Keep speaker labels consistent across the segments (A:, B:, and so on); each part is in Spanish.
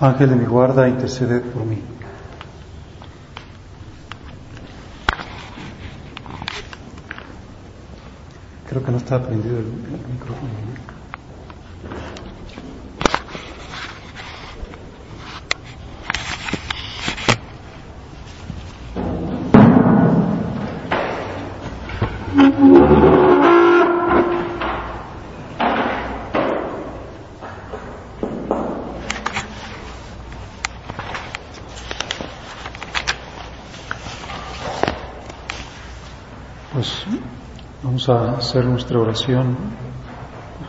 A: Ángel de mi guarda, interceded por mí. Creo que no está prendido el, el micrófono. ¿no? Pues a hacer nuestra oración,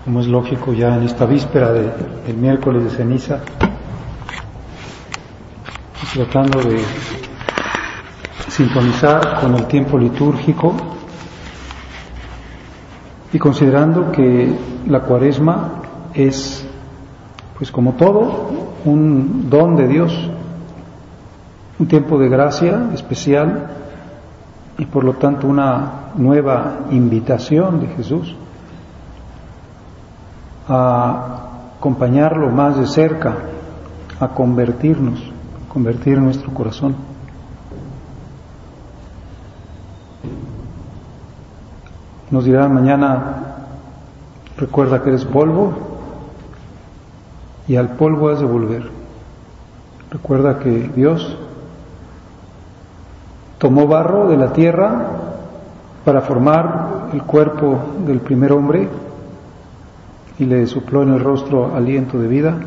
A: como es lógico ya en esta víspera de- del miércoles de ceniza, tratando de sintonizar con el tiempo litúrgico y considerando que la cuaresma es, pues como todo, un don de Dios, un tiempo de gracia especial y por lo tanto una nueva invitación de Jesús a acompañarlo más de cerca, a convertirnos, convertir nuestro corazón. Nos dirá mañana, recuerda que eres polvo y al polvo has de volver. Recuerda que Dios tomó barro de la tierra para formar el cuerpo del primer hombre y le sopló en el rostro aliento de vida,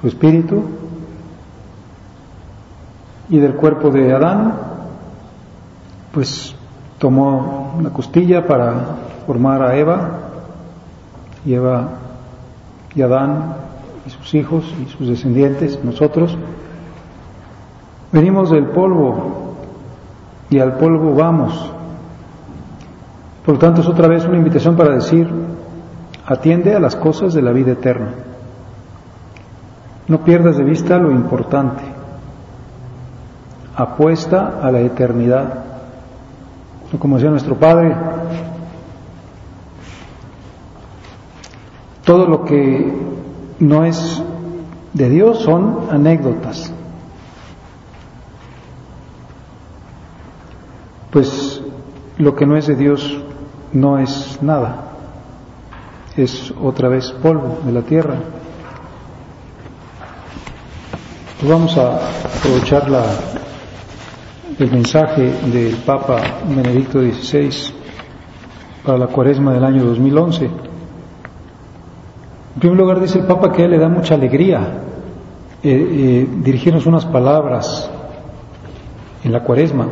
A: su espíritu, y del cuerpo de Adán, pues tomó una costilla para formar a Eva, y Eva y Adán y sus hijos y sus descendientes, nosotros, venimos del polvo y al polvo vamos. Por lo tanto, es otra vez una invitación para decir, atiende a las cosas de la vida eterna. No pierdas de vista lo importante. Apuesta a la eternidad. Como decía nuestro Padre, todo lo que no es de Dios son anécdotas. Pues lo que no es de Dios no es nada, es otra vez polvo de la tierra. Pues vamos a aprovechar la, el mensaje del Papa Benedicto XVI para la cuaresma del año 2011. En primer lugar dice el Papa que a él le da mucha alegría eh, eh, dirigirnos unas palabras en la cuaresma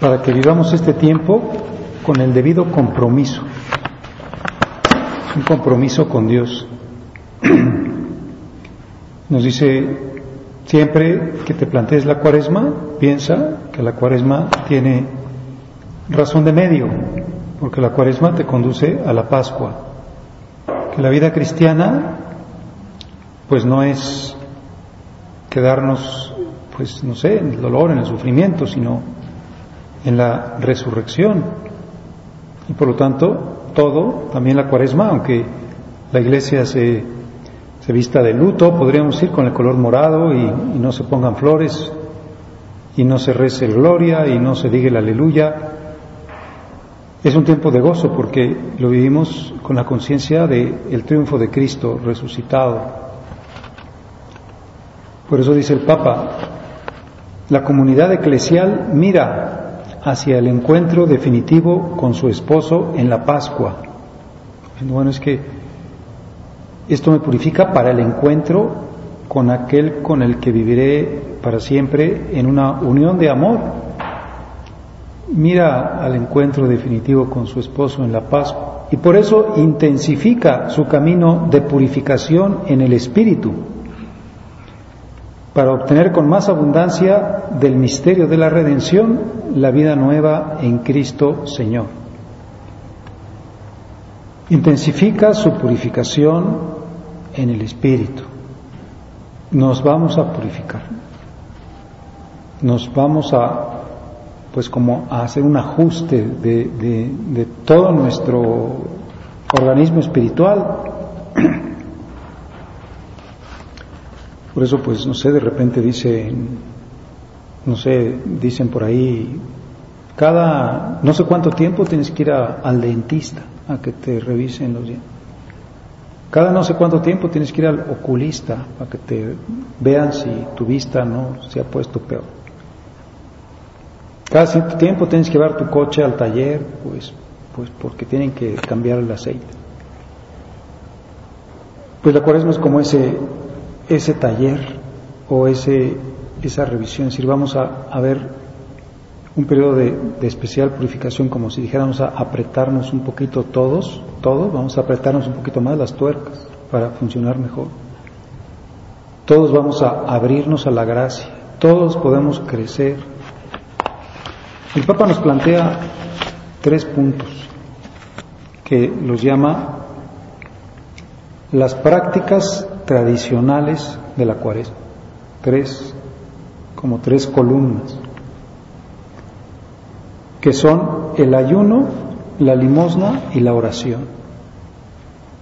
A: para que vivamos este tiempo con el debido compromiso. Un compromiso con Dios. Nos dice, siempre que te plantees la cuaresma, piensa que la cuaresma tiene razón de medio, porque la cuaresma te conduce a la Pascua. Que la vida cristiana, pues no es quedarnos, pues no sé, en el dolor, en el sufrimiento, sino en la resurrección. Y por lo tanto, todo, también la cuaresma, aunque la iglesia se, se vista de luto, podríamos ir con el color morado y, no se pongan flores, y no se rece gloria, y no se diga el aleluya. Es un tiempo de gozo porque lo vivimos con la conciencia del triunfo de Cristo resucitado. Por eso dice el Papa, la comunidad eclesial mira hacia el encuentro definitivo con su esposo en la Pascua. Bueno, es que esto me purifica para el encuentro con aquel con el que viviré para siempre en una unión de amor. Mira al encuentro definitivo con su esposo en la Pascua. y por eso intensifica su camino de purificación en el espíritu para obtener con más abundancia del misterio de la redención la vida nueva en Cristo Señor. Intensifica su purificación en el espíritu. Nos vamos a purificar. Nos vamos a pues como a hacer un ajuste de, todo nuestro organismo espiritual. Por eso, pues, no sé, de repente dicen, no sé, dicen por ahí, cada no sé cuánto tiempo tienes que ir al dentista a que te revisen los dientes. Cada no sé cuánto tiempo tienes que ir al oculista a que te vean si tu vista no se ha puesto peor. Cada cierto tiempo tienes que llevar tu coche al taller, pues, pues porque tienen que cambiar el aceite. Pues la cuaresma es como ese, ese taller o ese, esa revisión, es decir, vamos a, ver un periodo de, de, especial purificación, como si dijéramos a apretarnos un poquito todos, todos, vamos a apretarnos un poquito más las tuercas para funcionar mejor. Todos vamos a abrirnos a la gracia, todos podemos crecer el Papa nos plantea tres puntos que los llama las prácticas tradicionales de la cuaresma. Tres, como tres columnas, que son el ayuno, la limosna y la oración.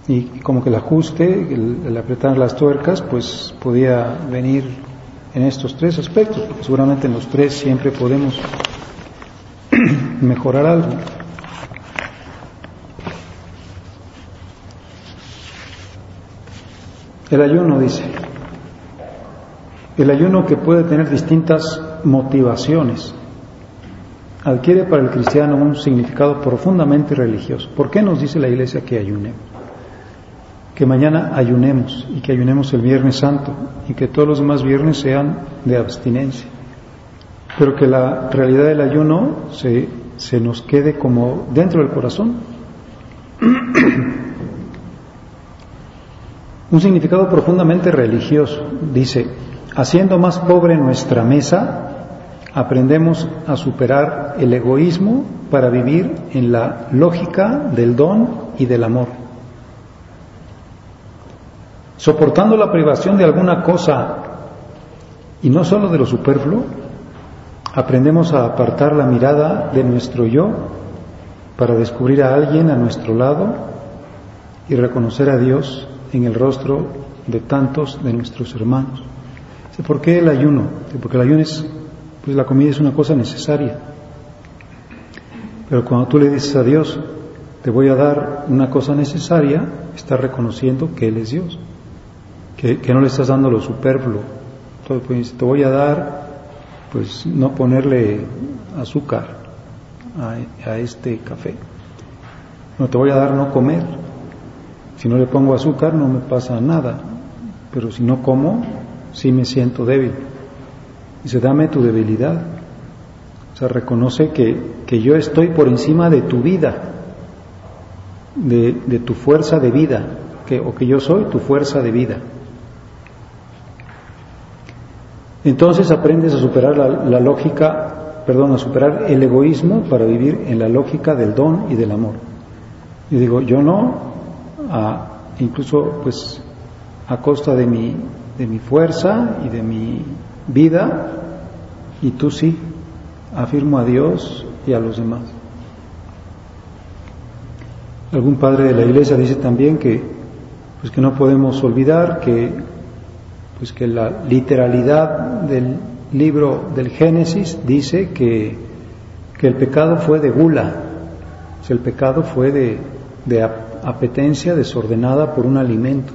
A: Y como que el ajuste, el, apretar las tuercas, pues podía venir en estos tres aspectos, porque seguramente en los tres siempre podemos mejorar algo. El ayuno dice, el ayuno que puede tener distintas motivaciones, adquiere para el cristiano un significado profundamente religioso. ¿Por qué nos dice la iglesia que ayunemos? Que mañana ayunemos y que ayunemos el Viernes Santo y que todos los demás viernes sean de abstinencia. Pero que la realidad del ayuno se se nos quede como dentro del corazón. Un significado profundamente religioso. Dice, haciendo más pobre nuestra mesa, aprendemos a superar el egoísmo para vivir en la lógica del don y del amor. Soportando la privación de alguna cosa y no solo de lo superfluo, Aprendemos a apartar la mirada de nuestro yo para descubrir a alguien a nuestro lado y reconocer a Dios en el rostro de tantos de nuestros hermanos. ¿Por qué el ayuno? Porque el ayuno es, pues la comida es una cosa necesaria. Pero cuando tú le dices a Dios, te voy a dar una cosa necesaria, estás reconociendo que Él es Dios, que, no le estás dando lo superfluo. Entonces, pues, te voy a dar pues no ponerle azúcar a, este café. No te voy a dar no comer. Si no le pongo azúcar no me pasa nada, pero si no como, sí me siento débil. Dice, dame tu debilidad. O sea, reconoce que, que yo estoy por encima de tu vida, de, de tu fuerza de vida, que, o que yo soy tu fuerza de vida. Entonces aprendes a superar la, lógica, perdón, a superar el egoísmo para vivir en la lógica del don y del amor. Y digo, yo no, incluso pues a costa de mi, de mi fuerza y de mi vida, y tú sí, afirmo a Dios y a los demás. Algún padre de la iglesia dice también que, pues que no podemos olvidar que pues que la literalidad del libro del Génesis dice que, que el pecado fue de gula, el pecado fue de, de apetencia desordenada por un alimento,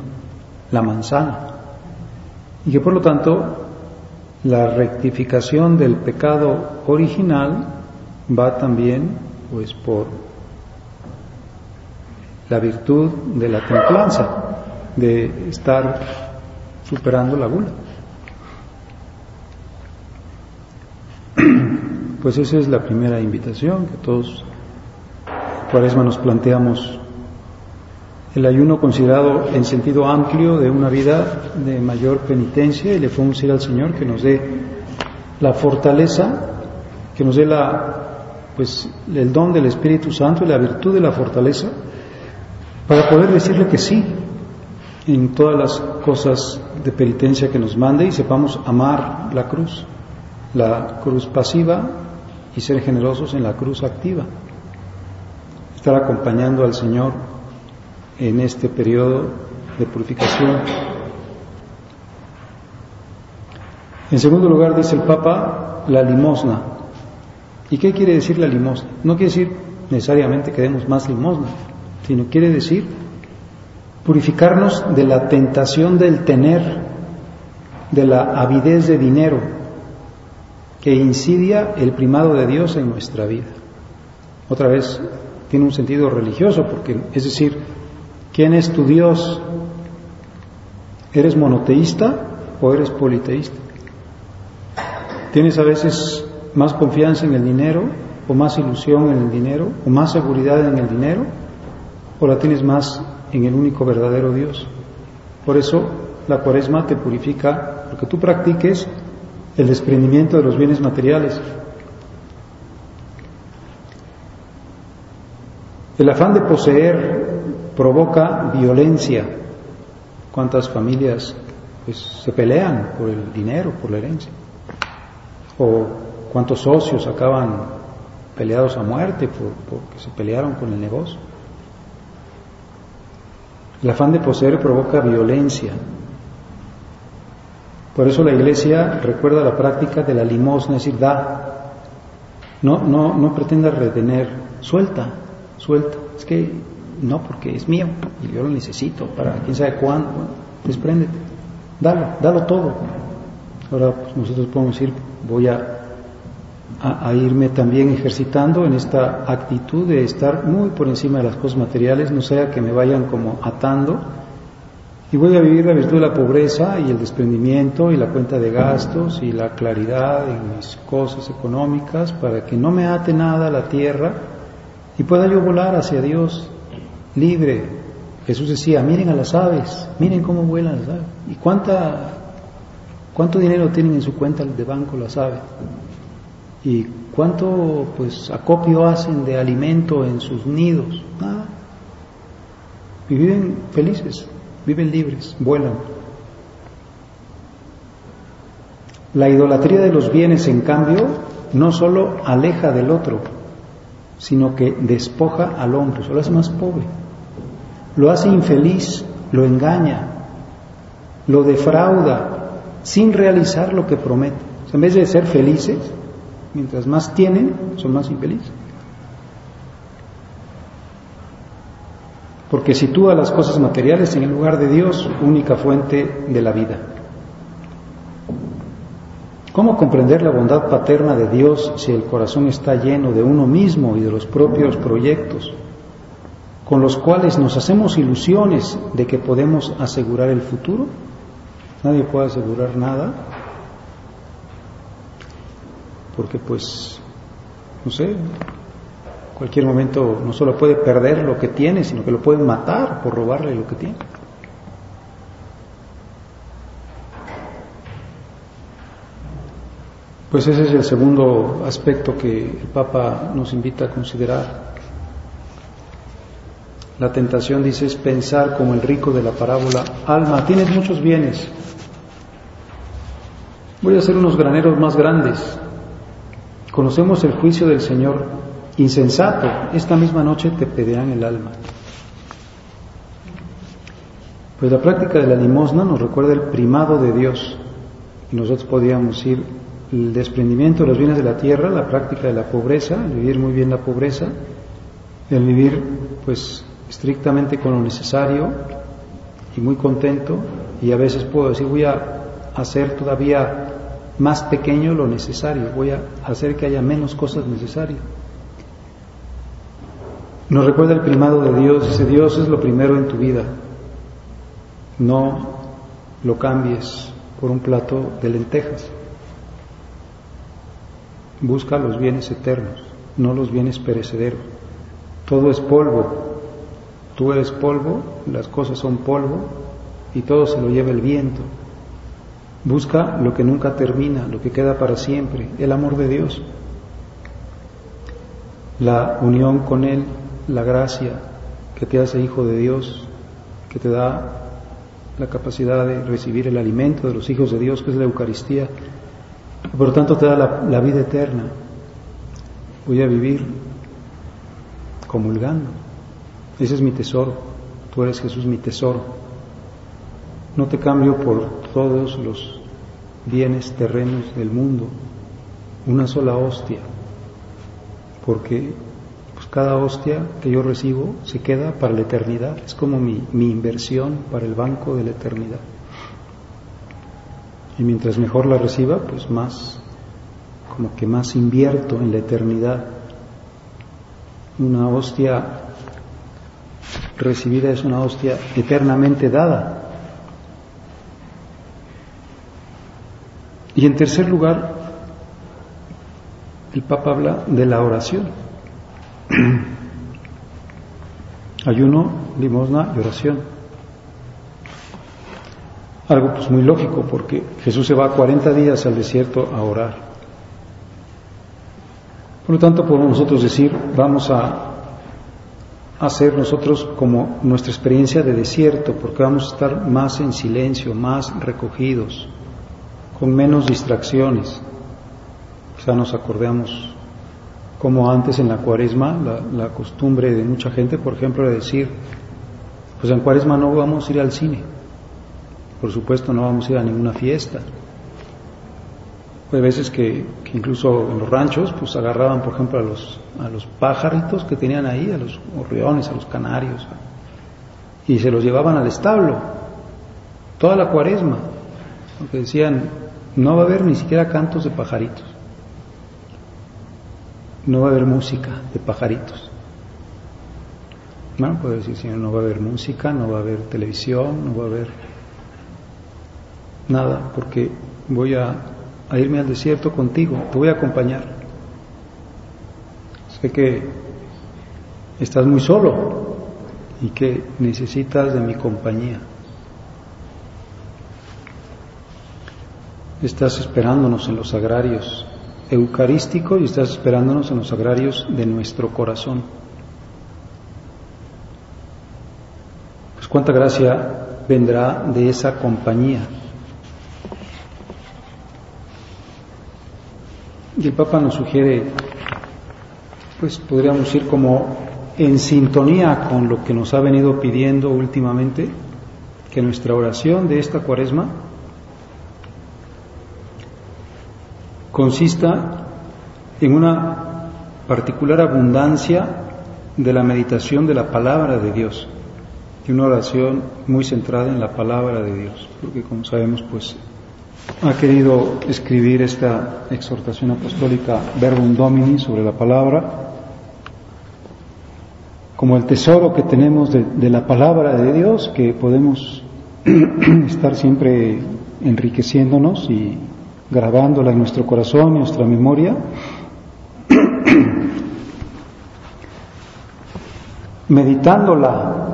A: la manzana, y que por lo tanto la rectificación del pecado original va también pues por la virtud de la templanza, de estar superando la gula. Pues esa es la primera invitación que todos Cuaresma nos planteamos el ayuno considerado en sentido amplio de una vida de mayor penitencia y le podemos decir al Señor que nos dé la fortaleza, que nos dé la, pues, el don del Espíritu Santo y la virtud de la fortaleza para poder decirle que sí en todas las cosas de penitencia que nos mande y sepamos amar la cruz, la cruz pasiva y ser generosos en la cruz activa. Estar acompañando al Señor en este periodo de purificación. En segundo lugar, dice el Papa, la limosna. ¿Y qué quiere decir la limosna? No quiere decir necesariamente que demos más limosna, sino quiere decir purificarnos de la tentación del tener, de la avidez de dinero, que incidia el primado de Dios en nuestra vida. Otra vez, tiene un sentido religioso, porque es decir, ¿quién es tu Dios? ¿Eres monoteísta o eres politeísta? ¿Tienes a veces más confianza en el dinero o más ilusión en el dinero o más seguridad en el dinero o la tienes más en el único verdadero Dios? Por eso la cuaresma te purifica porque tú practiques el desprendimiento de los bienes materiales. El afán de poseer provoca violencia. ¿Cuántas familias pues, se pelean por el dinero, por la herencia? ¿O cuántos socios acaban peleados a muerte por, porque se pelearon con el negocio? El afán de poseer provoca violencia. Por eso la Iglesia recuerda la práctica de la limosna, es decir, da. No, no, no pretenda retener, suelta, suelta. Es que no, porque es mío y yo lo necesito para quién sabe cuándo. despréndete, dalo, dalo todo. Ahora pues, nosotros podemos decir, voy a, a, irme también ejercitando en esta actitud de estar muy por encima de las cosas materiales, no sea que me vayan como atando. Y voy a vivir la virtud de la pobreza y el desprendimiento y la cuenta de gastos y la claridad en mis cosas económicas para que no me ate nada la tierra y pueda yo volar hacia Dios libre. Jesús decía, miren a las aves, miren cómo vuelan las aves. ¿Y cuánta, cuánto dinero tienen en su cuenta de banco las aves? ¿Y cuánto pues acopio hacen de alimento en sus nidos? Nada. Y viven felices, viven libres, vuelan. La idolatría de los bienes, en cambio, no solo aleja del otro, sino que despoja al hombre, solo hace más pobre, lo hace infeliz, lo engaña, lo defrauda, sin realizar lo que promete. en vez de ser felices, mientras más tienen, son más infelices. Porque sitúa las cosas materiales en el lugar de Dios, única fuente de la vida. ¿Cómo comprender la bondad paterna de Dios si el corazón está lleno de uno mismo y de los propios proyectos, con los cuales nos hacemos ilusiones de que podemos asegurar el futuro? Nadie puede asegurar nada, porque pues, no sé, cualquier momento no solo puede perder lo que tiene, sino que lo pueden matar por robarle lo que tiene. Pues ese es el segundo aspecto que el Papa nos invita a considerar. La tentación, dice, es pensar como el rico de la parábola, alma, tienes muchos bienes, voy a hacer unos graneros más grandes. Conocemos el juicio del Señor, insensato, esta misma noche te pedirán el alma. Pues la práctica de la limosna nos recuerda el primado de Dios y nosotros podríamos ir el desprendimiento de los bienes de la tierra, la práctica de la pobreza, el vivir muy bien la pobreza, el vivir pues estrictamente con lo necesario y muy contento y a veces puedo decir voy a hacer todavía más pequeño lo necesario, voy a hacer que haya menos cosas necesarias. Nos recuerda el primado de Dios, ese Dios es lo primero en tu vida, no lo cambies por un plato de lentejas. Busca los bienes eternos, no los bienes perecederos. Todo es polvo. Tú eres polvo, las cosas son polvo y todo se lo lleva el viento. Busca lo que nunca termina, lo que queda para siempre, el amor de Dios, la unión con Él, la gracia que te hace hijo de Dios, que te da la capacidad de recibir el alimento de los hijos de Dios, que es la Eucaristía, y por lo tanto te da la, la vida eterna. Voy a vivir comulgando. Ese es mi tesoro. Tú eres Jesús mi tesoro. No te cambio por todos los bienes terrenos del mundo. Una sola hostia. Porque pues cada hostia que yo recibo se queda para la eternidad. Es como mi, mi inversión para el banco de la eternidad. Y mientras mejor la reciba, pues más, como que más invierto en la eternidad. Una hostia recibida es una hostia eternamente dada. Y en tercer lugar, el Papa habla de la oración. Ayuno, limosna y oración. Algo pues muy lógico porque Jesús se va 40 días al desierto a orar. Por lo tanto, podemos nosotros decir, vamos a hacer nosotros como nuestra experiencia de desierto, porque vamos a estar más en silencio, más recogidos, con menos distracciones. Quizá nos acordemos como antes en la cuaresma, la, costumbre de mucha gente, por ejemplo, de decir, pues en cuaresma no vamos a ir al cine, por supuesto no vamos a ir a ninguna fiesta, hay veces que, incluso en los ranchos pues agarraban, por ejemplo, a los, a los pajaritos que tenían ahí, a los gorriones, a los canarios, y se los llevaban al establo, toda la cuaresma, porque decían, no va a haber ni siquiera cantos de pajaritos, no va a haber música de pajaritos. Bueno, puede decir, Señor, no va a haber música, no va a haber televisión, no va a haber nada, porque voy a a irme al desierto contigo, te voy a acompañar. Sé que estás muy solo y que necesitas de mi compañía. Estás esperándonos en los agrarios eucarísticos y estás esperándonos en los agrarios de nuestro corazón. Pues cuánta gracia vendrá de esa compañía. Y el Papa nos sugiere, pues podríamos ir como en sintonía con lo que nos ha venido pidiendo últimamente, que nuestra oración de esta cuaresma consista en una particular abundancia de la meditación de la palabra de Dios, y una oración muy centrada en la palabra de Dios, porque como sabemos, pues ha querido escribir esta exhortación apostólica Verbum Domini sobre la palabra como el tesoro que tenemos de, la palabra de Dios, que podemos estar siempre enriqueciéndonos y grabándola en nuestro corazón, en nuestra memoria, meditándola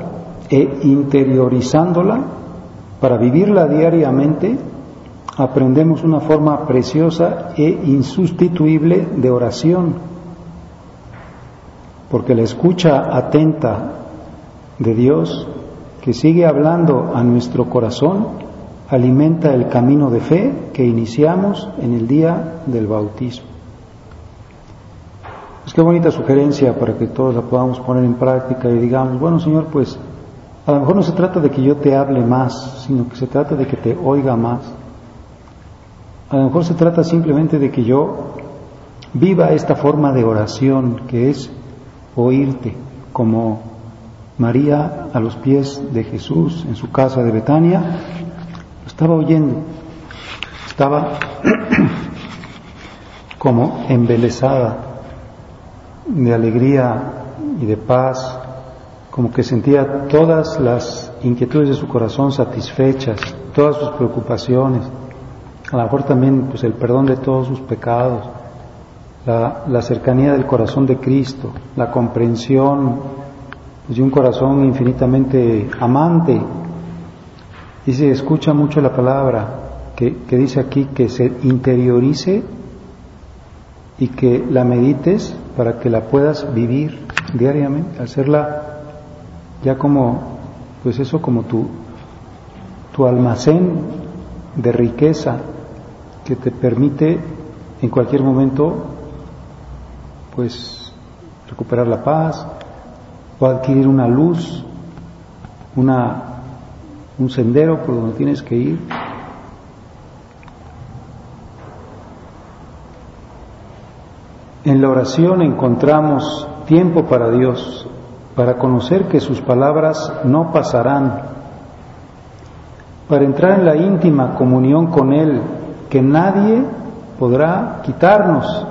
A: e interiorizándola para vivirla diariamente aprendemos una forma preciosa e insustituible de oración, porque la escucha atenta de Dios, que sigue hablando a nuestro corazón, alimenta el camino de fe que iniciamos en el día del bautismo. Es qué bonita sugerencia para que todos la podamos poner en práctica y digamos, bueno Señor, pues a lo mejor no se trata de que yo te hable más, sino que se trata de que te oiga más a lo mejor se trata simplemente de que yo viva esta forma de oración que es oírte, como María a los pies de Jesús en su casa de Betania, lo estaba oyendo, estaba como embelesada de alegría y de paz, como que sentía todas las inquietudes de su corazón satisfechas, todas sus preocupaciones a lo mejor también pues el perdón de todos sus pecados, la, cercanía del corazón de Cristo, la comprensión pues, de un corazón infinitamente amante. Dice, escucha mucho la palabra que, que dice aquí que se interiorice y que la medites para que la puedas vivir diariamente, hacerla ya como, pues eso como tu, tu almacén de riqueza que te permite en cualquier momento pues recuperar la paz o adquirir una luz, una, un sendero por donde tienes que ir. En la oración encontramos tiempo para Dios, para conocer que sus palabras no pasarán, para entrar en la íntima comunión con Él, que nadie podrá quitarnos.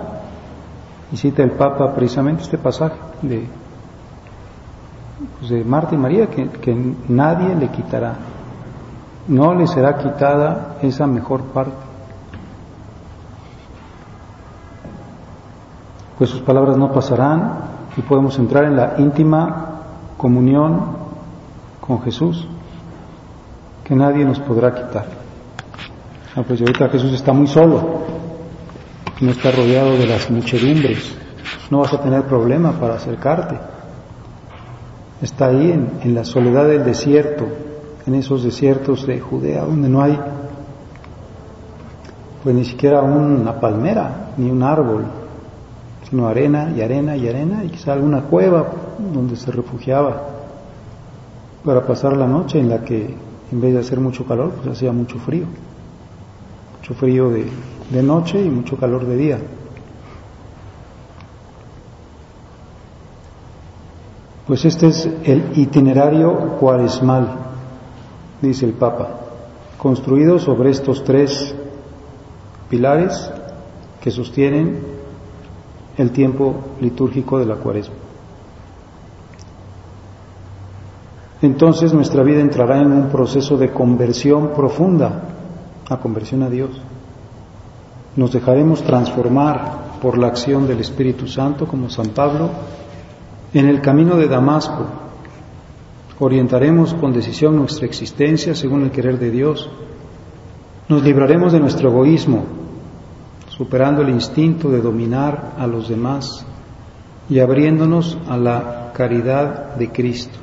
A: Y cita el Papa precisamente este pasaje de, pues de Marta y María, que, que nadie le quitará. No le será quitada esa mejor parte. Pues sus palabras no pasarán y podemos entrar en la íntima comunión con Jesús que nadie nos podrá quitar. Ah, pues ahorita Jesús está muy solo, no está rodeado de las muchedumbres, no vas a tener problema para acercarte. Está ahí en, en la soledad del desierto, en esos desiertos de Judea, donde no hay pues ni siquiera una palmera, ni un árbol, sino arena y arena y arena, y quizá alguna cueva donde se refugiaba para pasar la noche en la que en vez de hacer mucho calor, pues hacía mucho frío. Mucho frío de, de noche y mucho calor de día. Pues este es el itinerario cuaresmal, dice el Papa, construido sobre estos tres pilares que sostienen el tiempo litúrgico de la cuaresma. entonces nuestra vida entrará en un proceso de conversión profunda, a conversión a Dios. Nos dejaremos transformar por la acción del Espíritu Santo, como San Pablo, en el camino de Damasco. Orientaremos con decisión nuestra existencia según el querer de Dios. Nos libraremos de nuestro egoísmo, superando el instinto de dominar a los demás y abriéndonos a la caridad de Cristo.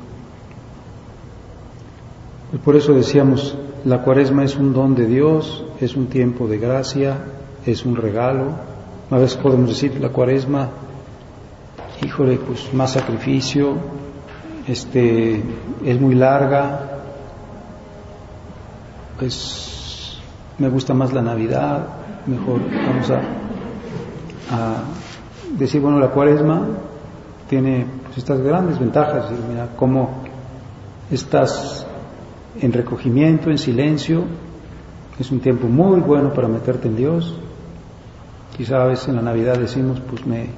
A: Y por eso decíamos, la cuaresma es un don de Dios, es un tiempo de gracia, es un regalo. A veces podemos decir, la cuaresma, híjole, pues más sacrificio, este, es muy larga, pues me gusta más la Navidad, mejor vamos a, decir, bueno, la cuaresma tiene pues, estas grandes ventajas, mira, cómo estas en recogimiento, en silencio. Es un tiempo muy bueno para meterte en Dios. Quizá a veces en la Navidad decimos, pues me,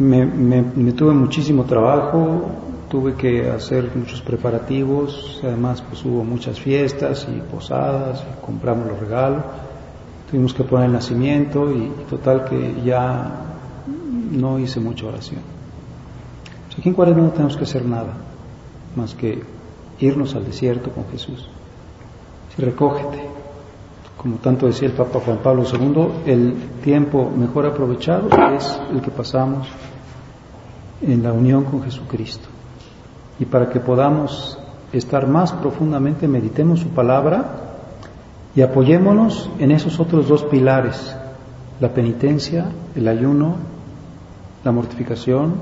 A: me, tuve muchísimo trabajo, tuve que hacer muchos preparativos, además pues hubo muchas fiestas y posadas, y compramos los regalos, tuvimos que poner el nacimiento y, total que ya no hice mucha oración. aquí en Cuaresma no tenemos que hacer nada más que irnos al desierto con Jesús. Si recógete, como tanto decía el Papa Juan Pablo II, el tiempo mejor aprovechado es el que pasamos en la unión con Jesucristo. Y para que podamos estar más profundamente, meditemos su palabra y apoyémonos en esos otros dos pilares, la penitencia, el ayuno, la mortificación,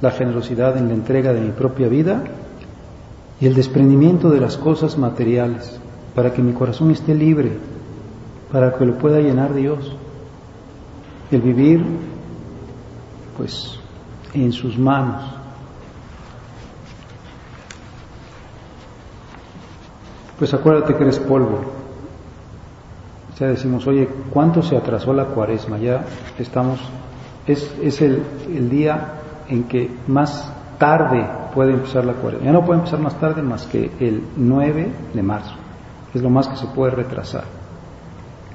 A: la generosidad en la entrega de mi propia vida y el desprendimiento de las cosas materiales, para que mi corazón esté libre, para que lo pueda llenar Dios. El vivir, pues, en sus manos. Pues acuérdate que eres polvo. Ya decimos, oye, ¿cuánto se atrasó la cuaresma? Ya estamos, es, es el, el día en que más tarde puede empezar la cuaresma. Ya no puede empezar más tarde más que el 9 de marzo. Es lo más que se puede retrasar.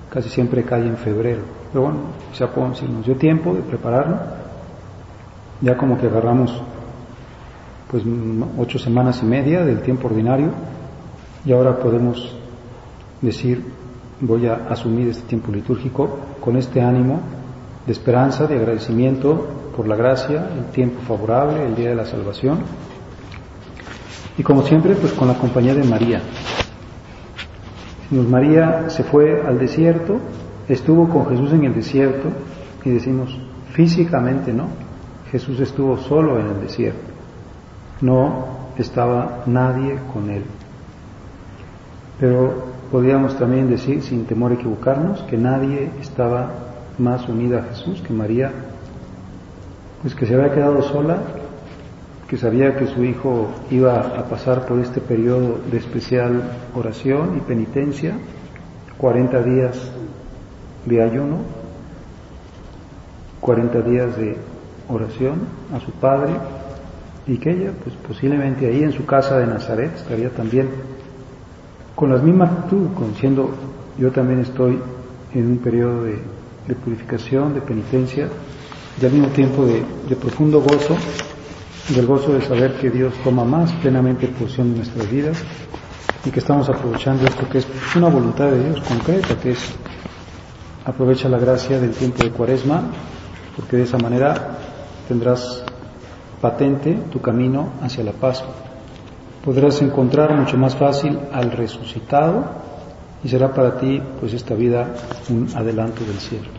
A: Casi siempre cae en febrero. Pero bueno, ya si nos dio tiempo de prepararlo, ya como que agarramos pues ocho semanas y media del tiempo ordinario y ahora podemos decir voy a asumir este tiempo litúrgico con este ánimo de esperanza, de agradecimiento por la gracia, el tiempo favorable, el día de la salvación y como siempre pues con la compañía de María. María se fue al desierto, estuvo con Jesús en el desierto y decimos físicamente no, Jesús estuvo solo en el desierto, no estaba nadie con él. Pero podríamos también decir, sin temor a equivocarnos, que nadie estaba más unida a Jesús que María, pues que se había quedado sola, que sabía que su hijo iba a pasar por este periodo de especial oración y penitencia, 40 días de ayuno, 40 días de oración a su padre y que ella, pues posiblemente ahí en su casa de Nazaret estaría también. Con la misma actitud, siendo yo también estoy en un periodo de, purificación, de penitencia y al mismo tiempo de, profundo gozo, del gozo de saber que Dios toma más plenamente posesión de nuestras vidas y que estamos aprovechando esto que es una voluntad de Dios concreta, que es aprovecha la gracia del tiempo de cuaresma, porque de esa manera tendrás patente tu camino hacia la paz. Podrás encontrar mucho más fácil al resucitado y será para ti pues esta vida un adelanto del cielo.